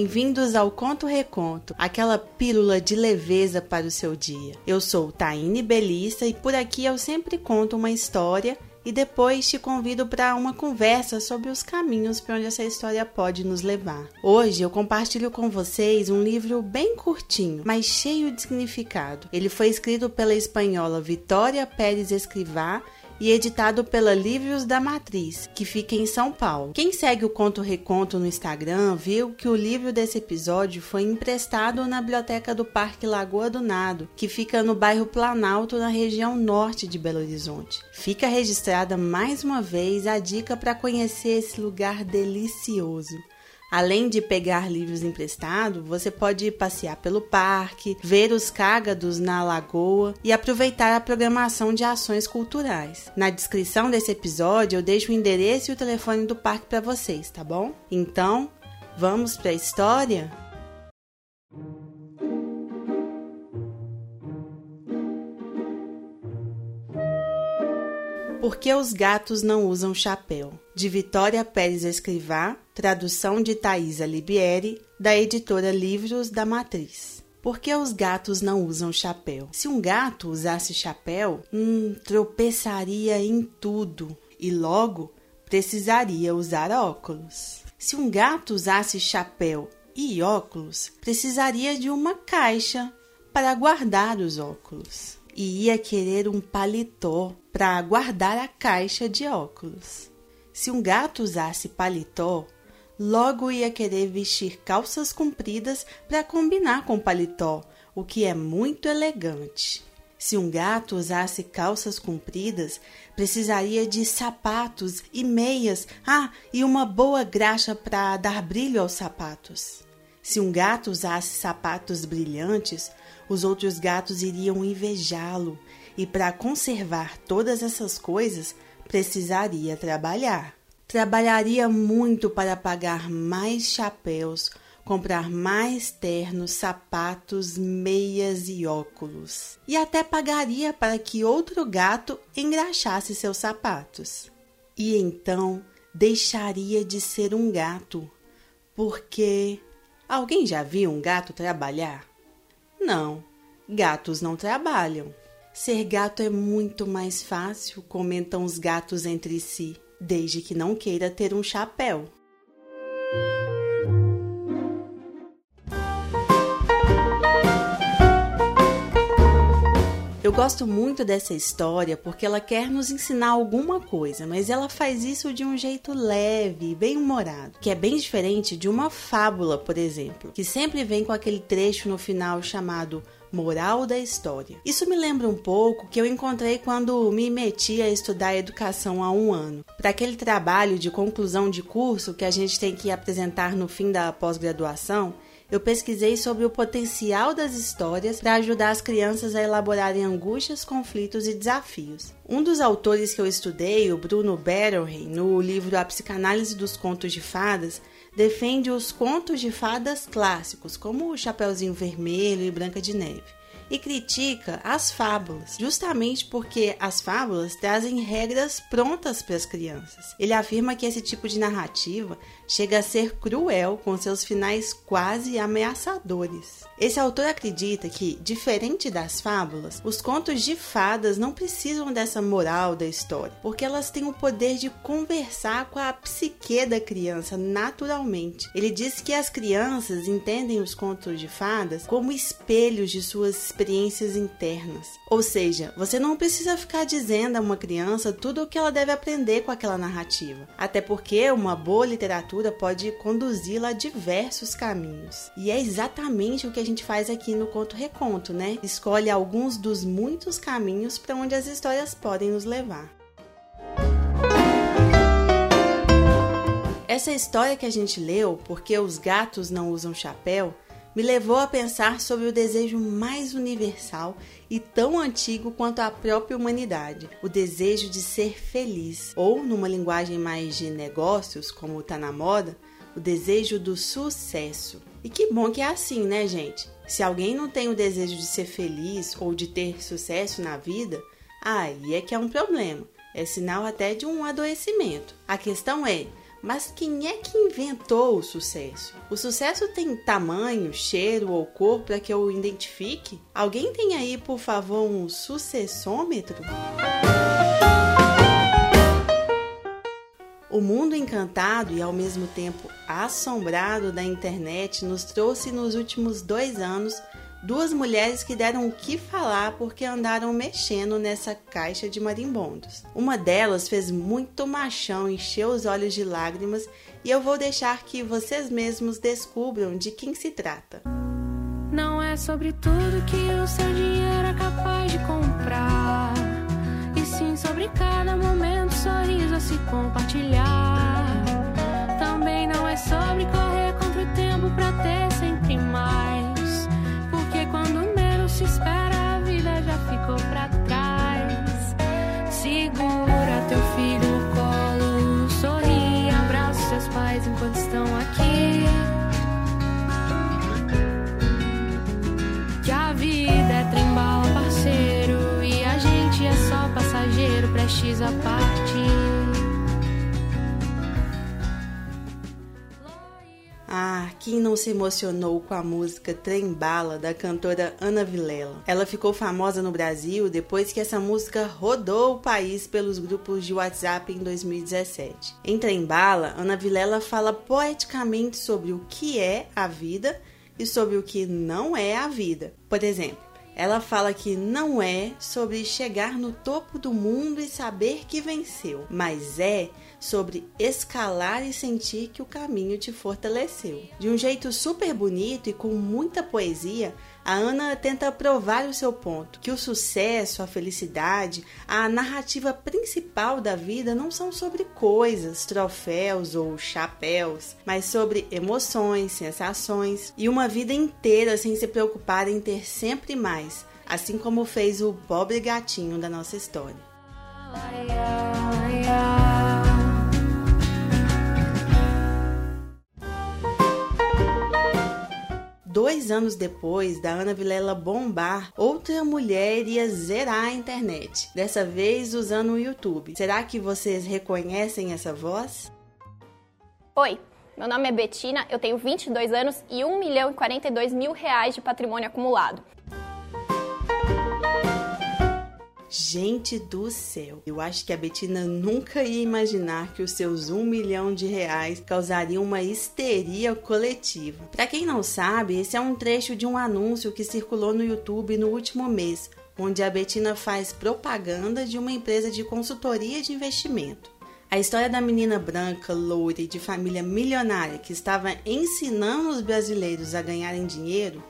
Bem-vindos ao Conto Reconto, aquela pílula de leveza para o seu dia. Eu sou Taine Belissa e por aqui eu sempre conto uma história e depois te convido para uma conversa sobre os caminhos para onde essa história pode nos levar. Hoje eu compartilho com vocês um livro bem curtinho, mas cheio de significado. Ele foi escrito pela espanhola Vitória Pérez Escrivá e editado pela Livros da Matriz, que fica em São Paulo. Quem segue o Conto Reconto no Instagram viu que o livro desse episódio foi emprestado na biblioteca do Parque Lagoa do Nado, que fica no bairro Planalto, na região norte de Belo Horizonte. Fica registrada mais uma vez a dica para conhecer esse lugar delicioso. Além de pegar livros emprestados, você pode passear pelo parque, ver os cágados na lagoa e aproveitar a programação de ações culturais. Na descrição desse episódio eu deixo o endereço e o telefone do parque para vocês, tá bom? Então, vamos para a história? Por que os gatos não usam chapéu? De Vitória Pérez Escrivá, tradução de Thaisa Libieri, da editora Livros da Matriz. Por que os gatos não usam chapéu? Se um gato usasse chapéu, hum, tropeçaria em tudo e logo precisaria usar óculos. Se um gato usasse chapéu e óculos, precisaria de uma caixa para guardar os óculos e ia querer um paletó para guardar a caixa de óculos. Se um gato usasse paletó, logo ia querer vestir calças compridas para combinar com paletó, o que é muito elegante. Se um gato usasse calças compridas, precisaria de sapatos e meias, ah, e uma boa graxa para dar brilho aos sapatos. Se um gato usasse sapatos brilhantes, os outros gatos iriam invejá-lo, e para conservar todas essas coisas, precisaria trabalhar. Trabalharia muito para pagar mais chapéus, comprar mais ternos, sapatos, meias e óculos. E até pagaria para que outro gato engraxasse seus sapatos. E então deixaria de ser um gato, porque alguém já viu um gato trabalhar? Não, gatos não trabalham. Ser gato é muito mais fácil, comentam os gatos entre si, desde que não queira ter um chapéu. Eu gosto muito dessa história porque ela quer nos ensinar alguma coisa, mas ela faz isso de um jeito leve, bem humorado, que é bem diferente de uma fábula, por exemplo, que sempre vem com aquele trecho no final chamado Moral da História. Isso me lembra um pouco que eu encontrei quando me meti a estudar educação há um ano. Para aquele trabalho de conclusão de curso que a gente tem que apresentar no fim da pós-graduação, eu pesquisei sobre o potencial das histórias para ajudar as crianças a elaborarem angústias, conflitos e desafios. Um dos autores que eu estudei, o Bruno Bettelheim, no livro A Psicanálise dos Contos de Fadas, defende os contos de fadas clássicos, como o Chapeuzinho Vermelho e Branca de Neve e critica as fábulas, justamente porque as fábulas trazem regras prontas para as crianças. Ele afirma que esse tipo de narrativa chega a ser cruel com seus finais quase ameaçadores. Esse autor acredita que, diferente das fábulas, os contos de fadas não precisam dessa moral da história, porque elas têm o poder de conversar com a psique da criança naturalmente. Ele diz que as crianças entendem os contos de fadas como espelhos de suas experiências internas. Ou seja, você não precisa ficar dizendo a uma criança tudo o que ela deve aprender com aquela narrativa, até porque uma boa literatura pode conduzi-la a diversos caminhos. E é exatamente o que a gente faz aqui no Conto Reconto, né? Escolhe alguns dos muitos caminhos para onde as histórias podem nos levar. Essa história que a gente leu, Porque os Gatos Não Usam Chapéu, me levou a pensar sobre o desejo mais universal e tão antigo quanto a própria humanidade, o desejo de ser feliz, ou numa linguagem mais de negócios, como está na moda, o desejo do sucesso. E que bom que é assim, né, gente? Se alguém não tem o desejo de ser feliz ou de ter sucesso na vida, aí é que é um problema. É sinal até de um adoecimento. A questão é: Mas quem é que inventou o sucesso? O sucesso tem tamanho, cheiro ou cor para que eu o identifique? Alguém tem aí, por favor, um sucessômetro? O mundo encantado e ao mesmo tempo assombrado da internet nos trouxe nos últimos dois anos duas mulheres que deram o que falar porque andaram mexendo nessa caixa de marimbondos. Uma delas fez muito machão, encheu os olhos de lágrimas e eu vou deixar que vocês mesmos descubram de quem se trata. Não é sobre tudo que o seu dinheiro é capaz de comprar, e sim sobre cada momento, sorriso a se compartilhar. Também não é sobre correr contra o tempo pra ter sempre mais se espera, a vida já ficou pra trás. Segura teu filho no colo, sorri, abraça seus pais enquanto estão aqui. Que a vida é trembala, parceiro, e a gente é só passageiro, prestes a partir. Quem não se emocionou com a música Trem Bala da cantora Ana Vilela? Ela ficou famosa no Brasil depois que essa música rodou o país pelos grupos de WhatsApp em 2017. Em Trem Bala, Ana Vilela fala poeticamente sobre o que é a vida e sobre o que não é a vida. Por exemplo, ela fala que não é sobre chegar no topo do mundo e saber que venceu, mas é sobre escalar e sentir que o caminho te fortaleceu. De um jeito super bonito e com muita poesia, a Ana tenta provar o seu ponto, que o sucesso, a felicidade, a narrativa principal da vida não são sobre coisas, troféus ou chapéus, mas sobre emoções, sensações e uma vida inteira sem se preocupar em ter sempre mais, assim como fez o pobre gatinho da nossa história. Dois anos depois da Ana Vilela bombar, outra mulher iria zerar a internet, dessa vez usando o YouTube. Será que vocês reconhecem essa voz? Oi, meu nome é Betina, eu tenho 22 anos e 1 milhão e 42 mil reais de patrimônio acumulado. Gente do céu, eu acho que a Betina nunca ia imaginar que os seus um milhão de reais causariam uma histeria coletiva. Para quem não sabe, esse é um trecho de um anúncio que circulou no YouTube no último mês, onde a Betina faz propaganda de uma empresa de consultoria de investimento. A história da menina branca, loira e de família milionária que estava ensinando os brasileiros a ganharem dinheiro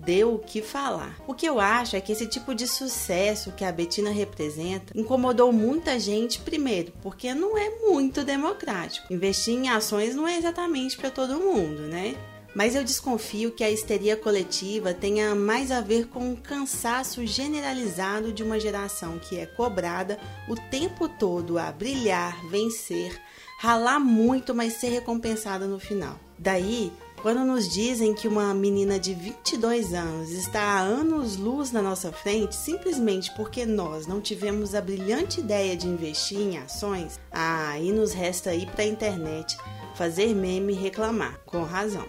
deu o que falar. O que eu acho é que esse tipo de sucesso que a Betina representa incomodou muita gente, primeiro, porque não é muito democrático. Investir em ações não é exatamente para todo mundo, né? Mas eu desconfio que a histeria coletiva tenha mais a ver com o cansaço generalizado de uma geração que é cobrada o tempo todo a brilhar, vencer, ralar muito, mas ser recompensada no final. Daí, quando nos dizem que uma menina de 22 anos está há anos-luz na nossa frente simplesmente porque nós não tivemos a brilhante ideia de investir em ações, ah, aí nos resta ir para a internet, fazer meme e reclamar, com razão.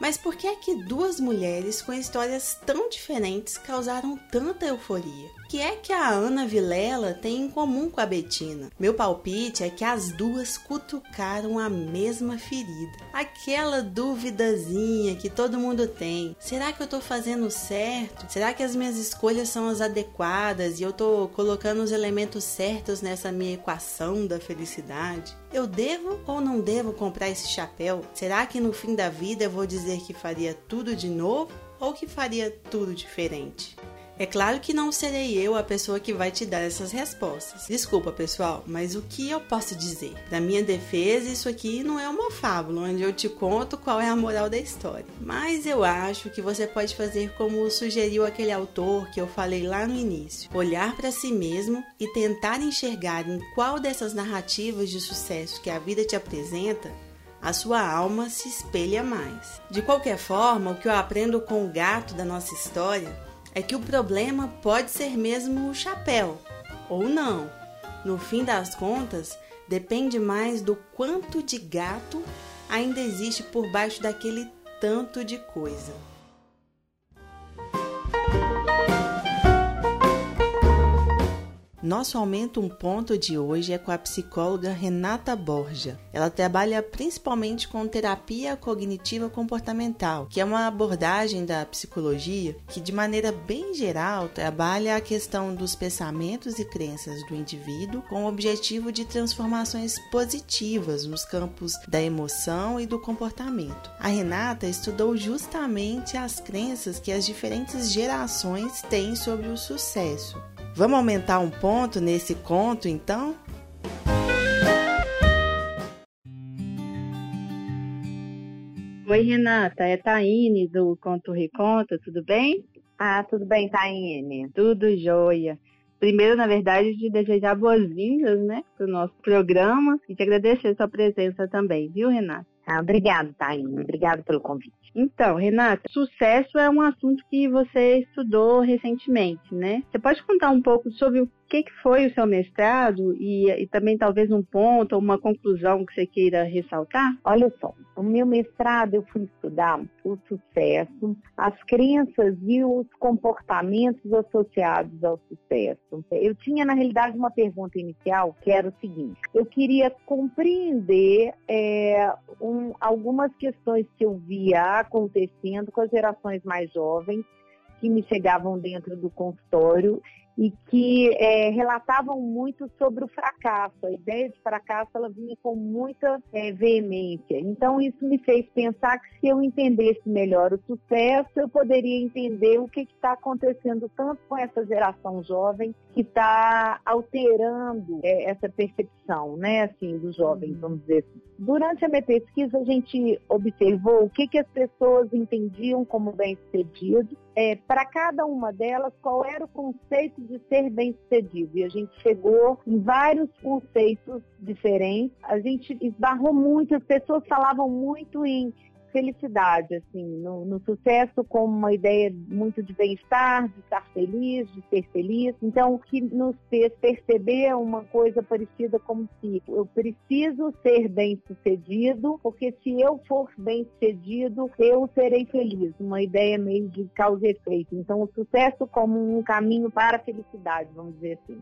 Mas por que é que duas mulheres com histórias tão diferentes causaram tanta euforia? Que é que a Ana Vilela tem em comum com a Betina? Meu palpite é que as duas cutucaram a mesma ferida. Aquela duvidazinha que todo mundo tem. Será que eu tô fazendo certo? Será que as minhas escolhas são as adequadas e eu tô colocando os elementos certos nessa minha equação da felicidade? Eu devo ou não devo comprar esse chapéu? Será que no fim da vida eu vou dizer que faria tudo de novo ou que faria tudo diferente? É claro que não serei eu a pessoa que vai te dar essas respostas. Desculpa, pessoal, mas o que eu posso dizer? Da minha defesa, isso aqui não é uma fábula onde eu te conto qual é a moral da história. Mas eu acho que você pode fazer como sugeriu aquele autor que eu falei lá no início: olhar para si mesmo e tentar enxergar em qual dessas narrativas de sucesso que a vida te apresenta a sua alma se espelha mais. De qualquer forma, o que eu aprendo com o gato da nossa história é que o problema pode ser mesmo o chapéu, ou não. No fim das contas, depende mais do quanto de gato ainda existe por baixo daquele tanto de coisa. Nosso aumento um ponto de hoje é com a psicóloga Renata Borja. Ela trabalha principalmente com terapia cognitiva comportamental, que é uma abordagem da psicologia que de maneira bem geral trabalha a questão dos pensamentos e crenças do indivíduo com o objetivo de transformações positivas nos campos da emoção e do comportamento. A Renata estudou justamente as crenças que as diferentes gerações têm sobre o sucesso Vamos aumentar um ponto nesse conto, então? Oi, Renata, é Taine do Conto Reconta, tudo bem? Ah, tudo bem, Taine. Tudo jóia. Primeiro, na verdade, te desejar boas-vindas, né, para o nosso programa e te agradecer a sua presença também, viu, Renata? Ah, obrigado, Taine. Obrigado pelo convite. Então, Renata, sucesso é um assunto que você estudou recentemente, né? Você pode contar um pouco sobre o que, foi o seu mestrado e, e também talvez um ponto ou uma conclusão que você queira ressaltar? Olha só, o meu mestrado eu fui estudar o sucesso, as crenças e os comportamentos associados ao sucesso. Eu tinha, na realidade, uma pergunta inicial que era o seguinte: eu queria compreender é, um, algumas questões que eu via acontecendo com as gerações mais jovens que me chegavam dentro do consultório e que é, relatavam muito sobre o fracasso. A ideia de fracasso ela vinha com muita é, veemência. Então isso me fez pensar que se eu entendesse melhor o sucesso, eu poderia entender o que está acontecendo tanto com essa geração jovem que está alterando é, essa percepção, né, assim, dos jovens, vamos dizer assim. Durante a minha pesquisa, a gente observou o que, que as pessoas entendiam como bem-sucedido. É, Para cada uma delas, qual era o conceito de ser bem-sucedido? E a gente chegou em vários conceitos diferentes. A gente esbarrou muito, as pessoas falavam muito em felicidade, assim, no, no, sucesso como uma ideia muito de bem-estar, de estar feliz, de ser feliz. Então, que nos fez perceber uma coisa parecida como se eu preciso ser bem-sucedido, porque se eu for bem-sucedido, eu serei feliz. Uma ideia meio de causa e efeito. Então, o sucesso como um caminho para a felicidade, vamos dizer assim.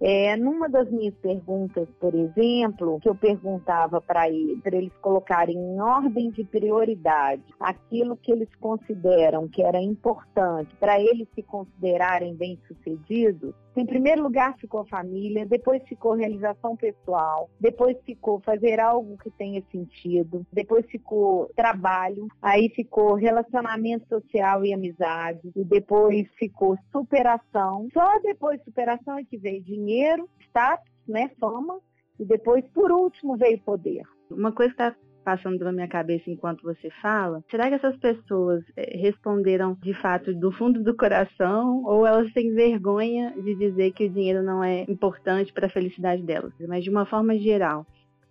É, numa das minhas perguntas, por exemplo, que eu perguntava para para eles colocarem em ordem de prioridade aquilo que eles consideram que era importante para eles se considerarem bem-sucedidos, em primeiro lugar ficou a família, depois ficou realização pessoal, depois ficou fazer algo que tenha sentido, depois ficou trabalho, aí ficou relacionamento social e amizade, e depois ficou superação. Só depois de superação é que veio dinheiro, status, né, fama, e depois, por último, veio poder. Uma coisa que está passando pela minha cabeça enquanto você fala, será que essas pessoas eh, responderam de fato do fundo do coração ou elas têm vergonha de dizer que o dinheiro não é importante para a felicidade delas? Mas de uma forma geral,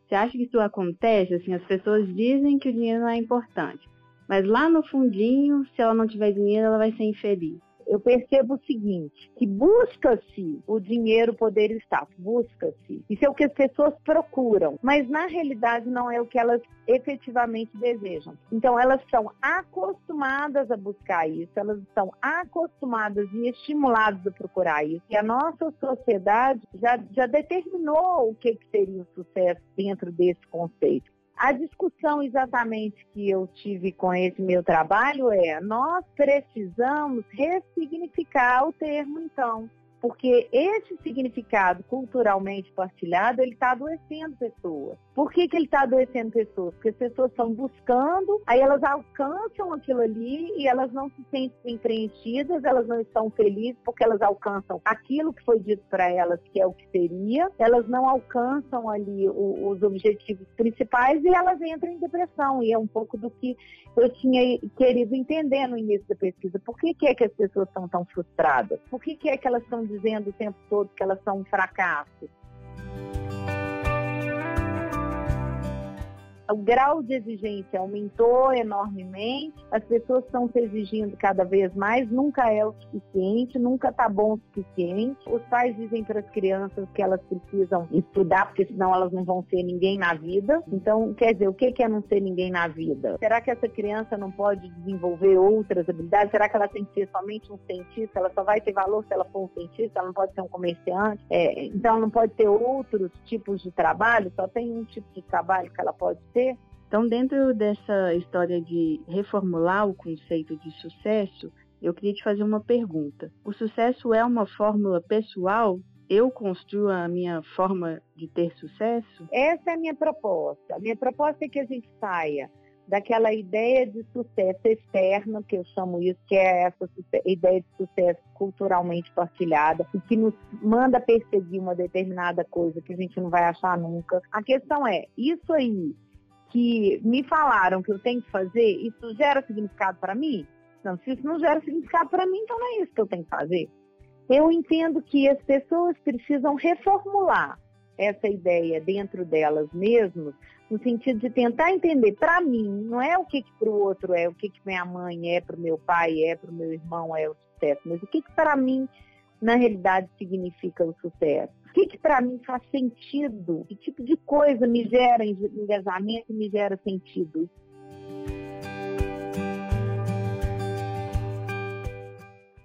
você acha que isso acontece? Assim, as pessoas dizem que o dinheiro não é importante, mas lá no fundinho, se ela não tiver dinheiro, ela vai ser infeliz eu percebo o seguinte, que busca-se o dinheiro, poder e status, busca-se. Isso é o que as pessoas procuram, mas na realidade não é o que elas efetivamente desejam. Então elas são acostumadas a buscar isso, elas estão acostumadas e estimuladas a procurar isso. E a nossa sociedade já, já determinou o que, que seria o sucesso dentro desse conceito. A discussão exatamente que eu tive com esse meu trabalho é: nós precisamos ressignificar o termo, então porque esse significado culturalmente partilhado, ele está adoecendo pessoas. Por que, que ele está adoecendo pessoas? Porque as pessoas estão buscando, aí elas alcançam aquilo ali e elas não se sentem preenchidas, elas não estão felizes porque elas alcançam aquilo que foi dito para elas que é o que seria, elas não alcançam ali o, os objetivos principais e elas entram em depressão. E é um pouco do que eu tinha querido entender no início da pesquisa. Por que, que é que as pessoas estão tão frustradas? Por que, que é que elas estão dizendo o tempo todo que elas são um fracasso. O grau de exigência aumentou enormemente, as pessoas estão se exigindo cada vez mais, nunca é o suficiente, nunca está bom o suficiente. Os pais dizem para as crianças que elas precisam estudar, porque senão elas não vão ser ninguém na vida. Então, quer dizer, o que é não ser ninguém na vida? Será que essa criança não pode desenvolver outras habilidades? Será que ela tem que ser somente um cientista? Ela só vai ter valor se ela for um cientista? Ela não pode ser um comerciante? É, então, ela não pode ter outros tipos de trabalho? Só tem um tipo de trabalho que ela pode ter? Então, dentro dessa história de reformular o conceito de sucesso, eu queria te fazer uma pergunta. O sucesso é uma fórmula pessoal? Eu construo a minha forma de ter sucesso? Essa é a minha proposta. A minha proposta é que a gente saia daquela ideia de sucesso externo, que eu chamo isso, que é essa ideia de sucesso culturalmente partilhada, e que nos manda perseguir uma determinada coisa que a gente não vai achar nunca. A questão é, isso aí que me falaram que eu tenho que fazer, isso gera significado para mim? Não, se isso não gera significado para mim, então não é isso que eu tenho que fazer. Eu entendo que as pessoas precisam reformular essa ideia dentro delas mesmas, no sentido de tentar entender para mim, não é o que, que para o outro é, o que, que minha mãe é, para o meu pai é, para o meu irmão é o sucesso, mas o que, que para mim, na realidade, significa o sucesso. O que, que para mim faz sentido? Que tipo de coisa me gera engajamento me gera sentido?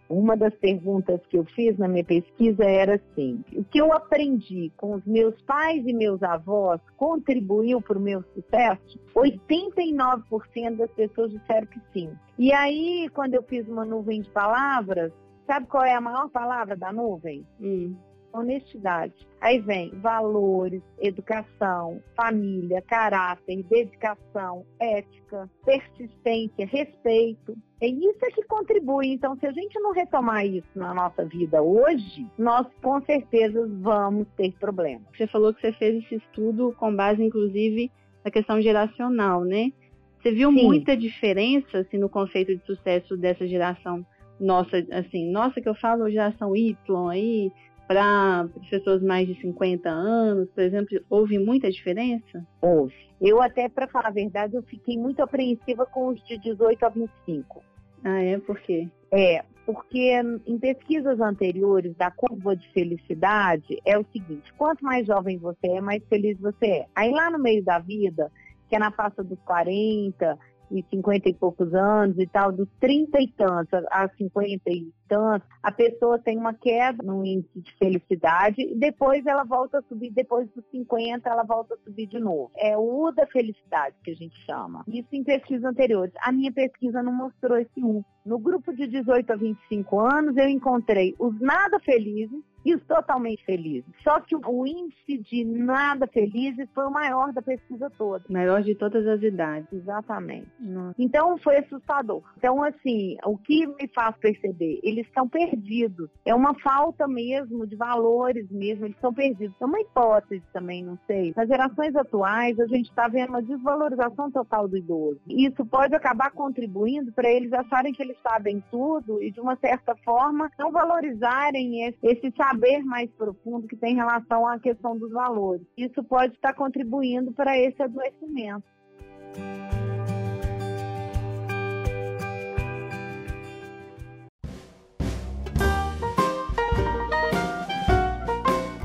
Uma das perguntas que eu fiz na minha pesquisa era assim: o que eu aprendi com os meus pais e meus avós contribuiu para o meu sucesso? 89% das pessoas disseram que sim. E aí, quando eu fiz uma nuvem de palavras, sabe qual é a maior palavra da nuvem? Hum honestidade. Aí vem valores, educação, família, caráter, dedicação, ética, persistência, respeito. É isso é que contribui. Então, se a gente não retomar isso na nossa vida hoje, nós com certeza vamos ter problemas. Você falou que você fez esse estudo com base, inclusive, na questão geracional, né? Você viu Sim. muita diferença assim, no conceito de sucesso dessa geração nossa, assim, nossa que eu falo geração Y aí, para pessoas mais de 50 anos, por exemplo, houve muita diferença? Houve. Eu até, para falar a verdade, eu fiquei muito apreensiva com os de 18 a 25. Ah, é? Por quê? É, porque em pesquisas anteriores da curva de felicidade é o seguinte, quanto mais jovem você é, mais feliz você é. Aí lá no meio da vida, que é na faixa dos 40, e 50 e poucos anos e tal, dos 30 e tantos a 50 e tantos, a pessoa tem uma queda no índice de felicidade e depois ela volta a subir, depois dos 50 ela volta a subir de novo. É o U da felicidade que a gente chama. Isso em pesquisas anteriores. A minha pesquisa não mostrou esse U. No grupo de 18 a 25 anos, eu encontrei os nada felizes e os totalmente felizes. Só que o índice de nada felizes foi o maior da pesquisa toda. Maior de todas as idades. Exatamente. Nossa. Então foi assustador. Então, assim, o que me faz perceber? Eles estão perdidos. É uma falta mesmo de valores mesmo, eles estão perdidos. É uma hipótese também, não sei. Nas gerações atuais, a gente está vendo uma desvalorização total do idoso. E isso pode acabar contribuindo para eles acharem que eles sabem tudo e, de uma certa forma, não valorizarem esse, esse saber mais profundo que tem relação à questão dos valores. Isso pode estar contribuindo para esse adoecimento.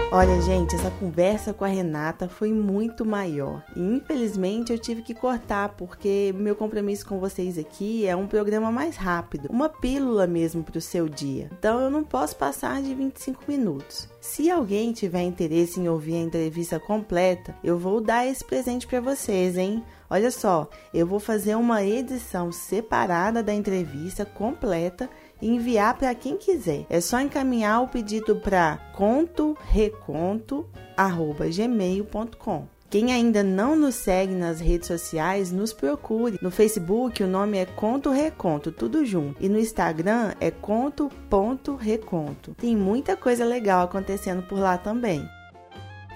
Olha, gente, essa conversa com a Renata foi muito maior. E infelizmente eu tive que cortar porque meu compromisso com vocês aqui é um programa mais rápido, uma pílula mesmo para o seu dia. Então eu não posso passar de 25 minutos. Se alguém tiver interesse em ouvir a entrevista completa, eu vou dar esse presente para vocês, hein? Olha só, eu vou fazer uma edição separada da entrevista completa e enviar para quem quiser. É só encaminhar o pedido para contoreconto@gmail.com. Quem ainda não nos segue nas redes sociais, nos procure. No Facebook o nome é Conto Reconto, tudo junto. E no Instagram é conto.reconto. Tem muita coisa legal acontecendo por lá também.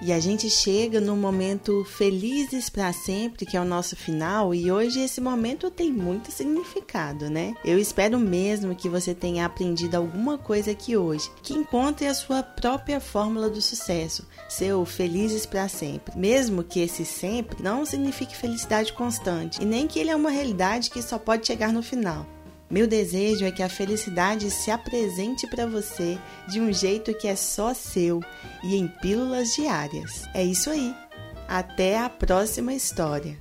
E a gente chega no momento felizes para sempre, que é o nosso final, e hoje esse momento tem muito significado, né? Eu espero mesmo que você tenha aprendido alguma coisa aqui hoje, que encontre a sua própria fórmula do sucesso, seu felizes para sempre. Mesmo que esse sempre não signifique felicidade constante, e nem que ele é uma realidade que só pode chegar no final. Meu desejo é que a felicidade se apresente para você de um jeito que é só seu e em pílulas diárias. É isso aí. Até a próxima história.